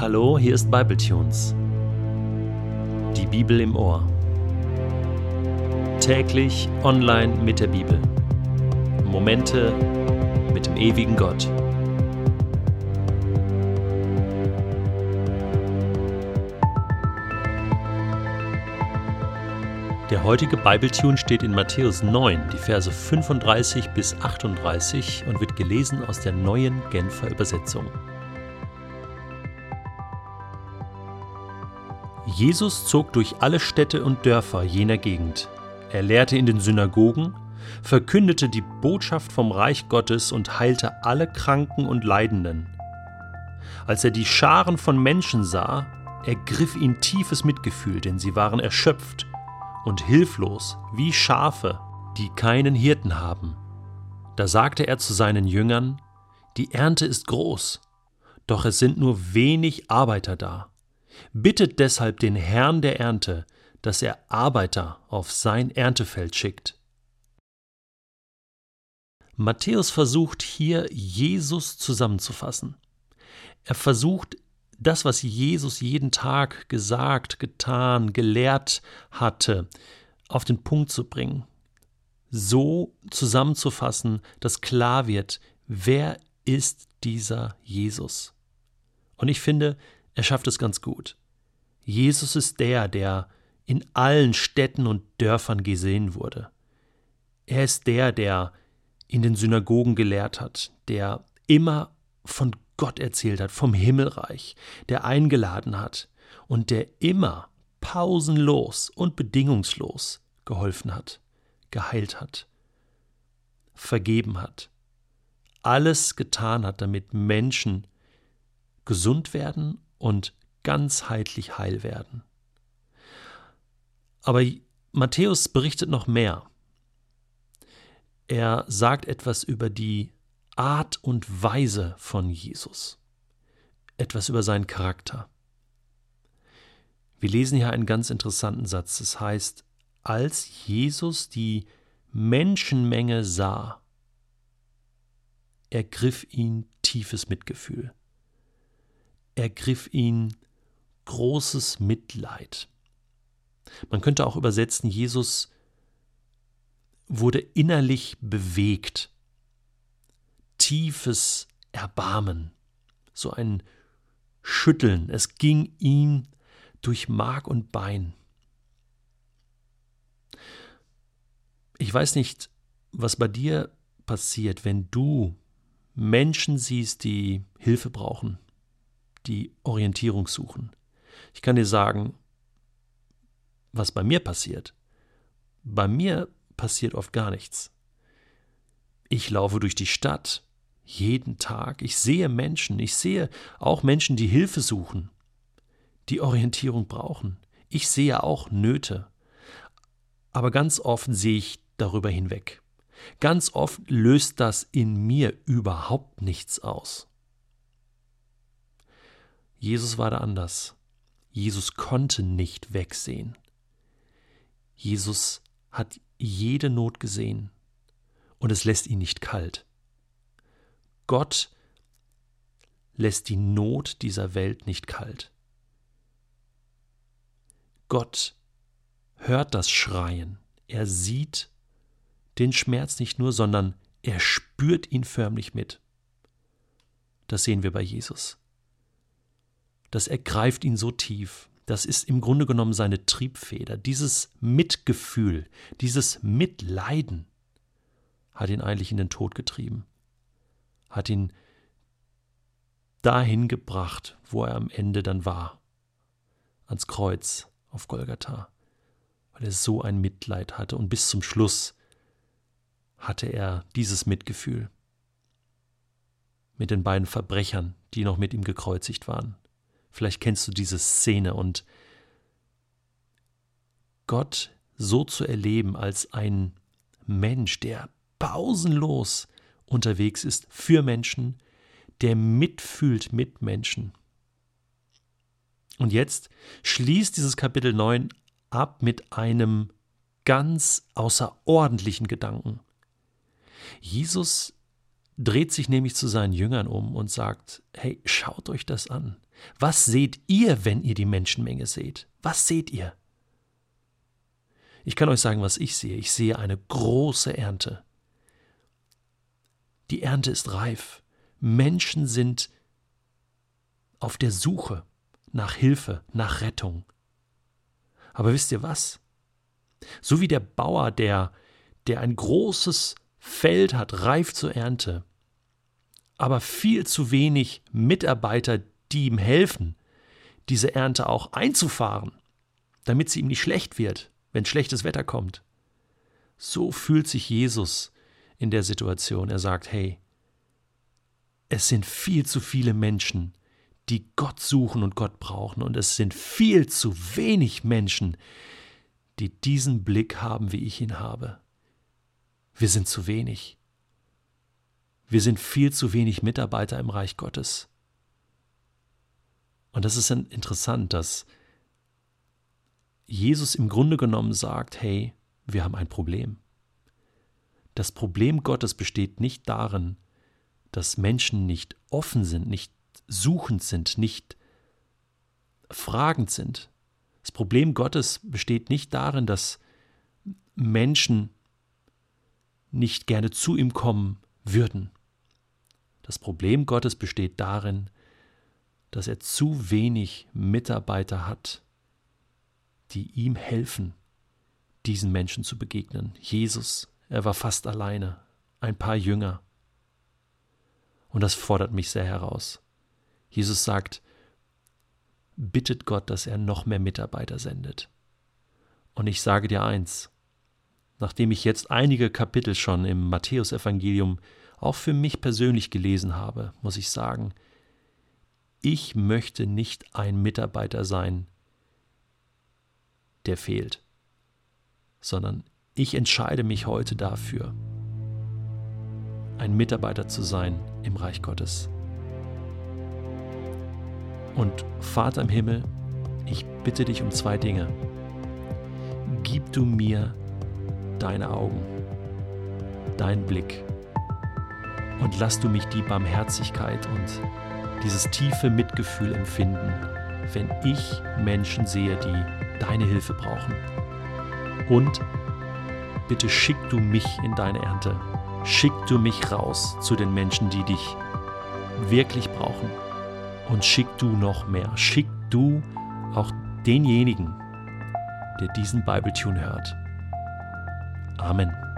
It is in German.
Hallo, hier ist Bibletunes. Die Bibel im Ohr. Täglich online mit der Bibel. Momente mit dem ewigen Gott. Der heutige Bibletune steht in Matthäus 9, die Verse 35 bis 38 und wird gelesen aus der neuen Genfer Übersetzung. Jesus zog durch alle Städte und Dörfer jener Gegend. Er lehrte in den Synagogen, verkündete die Botschaft vom Reich Gottes und heilte alle Kranken und Leidenden. Als er die Scharen von Menschen sah, ergriff ihn tiefes Mitgefühl, denn sie waren erschöpft und hilflos wie Schafe, die keinen Hirten haben. Da sagte er zu seinen Jüngern, Die Ernte ist groß, doch es sind nur wenig Arbeiter da. Bittet deshalb den Herrn der Ernte, dass er Arbeiter auf sein Erntefeld schickt. Matthäus versucht hier Jesus zusammenzufassen. Er versucht das, was Jesus jeden Tag gesagt, getan, gelehrt hatte, auf den Punkt zu bringen, so zusammenzufassen, dass klar wird, wer ist dieser Jesus. Und ich finde, er schafft es ganz gut. Jesus ist der, der in allen Städten und Dörfern gesehen wurde. Er ist der, der in den Synagogen gelehrt hat, der immer von Gott erzählt hat, vom Himmelreich, der eingeladen hat und der immer pausenlos und bedingungslos geholfen hat, geheilt hat, vergeben hat, alles getan hat, damit Menschen gesund werden und ganzheitlich heil werden. Aber Matthäus berichtet noch mehr. Er sagt etwas über die Art und Weise von Jesus, etwas über seinen Charakter. Wir lesen hier einen ganz interessanten Satz. Es das heißt, als Jesus die Menschenmenge sah, ergriff ihn tiefes Mitgefühl, ergriff ihn großes Mitleid. Man könnte auch übersetzen, Jesus wurde innerlich bewegt tiefes Erbarmen, so ein Schütteln. Es ging ihm durch Mark und Bein. Ich weiß nicht, was bei dir passiert, wenn du Menschen siehst, die Hilfe brauchen, die Orientierung suchen. Ich kann dir sagen, was bei mir passiert. Bei mir passiert oft gar nichts. Ich laufe durch die Stadt jeden Tag. Ich sehe Menschen, ich sehe auch Menschen, die Hilfe suchen, die Orientierung brauchen. Ich sehe auch Nöte. Aber ganz oft sehe ich darüber hinweg. Ganz oft löst das in mir überhaupt nichts aus. Jesus war da anders. Jesus konnte nicht wegsehen. Jesus hat jede Not gesehen und es lässt ihn nicht kalt. Gott lässt die Not dieser Welt nicht kalt. Gott hört das Schreien, er sieht den Schmerz nicht nur, sondern er spürt ihn förmlich mit. Das sehen wir bei Jesus. Das ergreift ihn so tief. Das ist im Grunde genommen seine Triebfeder. Dieses Mitgefühl, dieses Mitleiden hat ihn eigentlich in den Tod getrieben hat ihn dahin gebracht, wo er am Ende dann war, ans Kreuz auf Golgatha, weil er so ein Mitleid hatte und bis zum Schluss hatte er dieses Mitgefühl mit den beiden Verbrechern, die noch mit ihm gekreuzigt waren. Vielleicht kennst du diese Szene und Gott so zu erleben als ein Mensch, der pausenlos unterwegs ist für Menschen, der mitfühlt mit Menschen. Und jetzt schließt dieses Kapitel 9 ab mit einem ganz außerordentlichen Gedanken. Jesus dreht sich nämlich zu seinen Jüngern um und sagt, hey, schaut euch das an. Was seht ihr, wenn ihr die Menschenmenge seht? Was seht ihr? Ich kann euch sagen, was ich sehe. Ich sehe eine große Ernte. Die Ernte ist reif. Menschen sind auf der Suche nach Hilfe, nach Rettung. Aber wisst ihr was? So wie der Bauer, der, der ein großes Feld hat, reif zur Ernte, aber viel zu wenig Mitarbeiter, die ihm helfen, diese Ernte auch einzufahren, damit sie ihm nicht schlecht wird, wenn schlechtes Wetter kommt. So fühlt sich Jesus in der Situation. Er sagt, hey, es sind viel zu viele Menschen, die Gott suchen und Gott brauchen, und es sind viel zu wenig Menschen, die diesen Blick haben, wie ich ihn habe. Wir sind zu wenig. Wir sind viel zu wenig Mitarbeiter im Reich Gottes. Und das ist interessant, dass Jesus im Grunde genommen sagt, hey, wir haben ein Problem. Das Problem Gottes besteht nicht darin, dass Menschen nicht offen sind, nicht suchend sind, nicht fragend sind. Das Problem Gottes besteht nicht darin, dass Menschen nicht gerne zu ihm kommen würden. Das Problem Gottes besteht darin, dass er zu wenig Mitarbeiter hat, die ihm helfen, diesen Menschen zu begegnen. Jesus, er war fast alleine, ein paar Jünger. Und das fordert mich sehr heraus. Jesus sagt, bittet Gott, dass er noch mehr Mitarbeiter sendet. Und ich sage dir eins, nachdem ich jetzt einige Kapitel schon im Matthäusevangelium auch für mich persönlich gelesen habe, muss ich sagen, ich möchte nicht ein Mitarbeiter sein, der fehlt, sondern ich entscheide mich heute dafür, ein Mitarbeiter zu sein im Reich Gottes. Und Vater im Himmel, ich bitte dich um zwei Dinge. Gib du mir deine Augen, deinen Blick und lass du mich die Barmherzigkeit und dieses tiefe Mitgefühl empfinden, wenn ich Menschen sehe, die deine Hilfe brauchen. Und bitte schick du mich in deine Ernte. Schick du mich raus zu den Menschen, die dich wirklich brauchen. Und schick du noch mehr. Schick du auch denjenigen, der diesen Bibletune hört. Amen.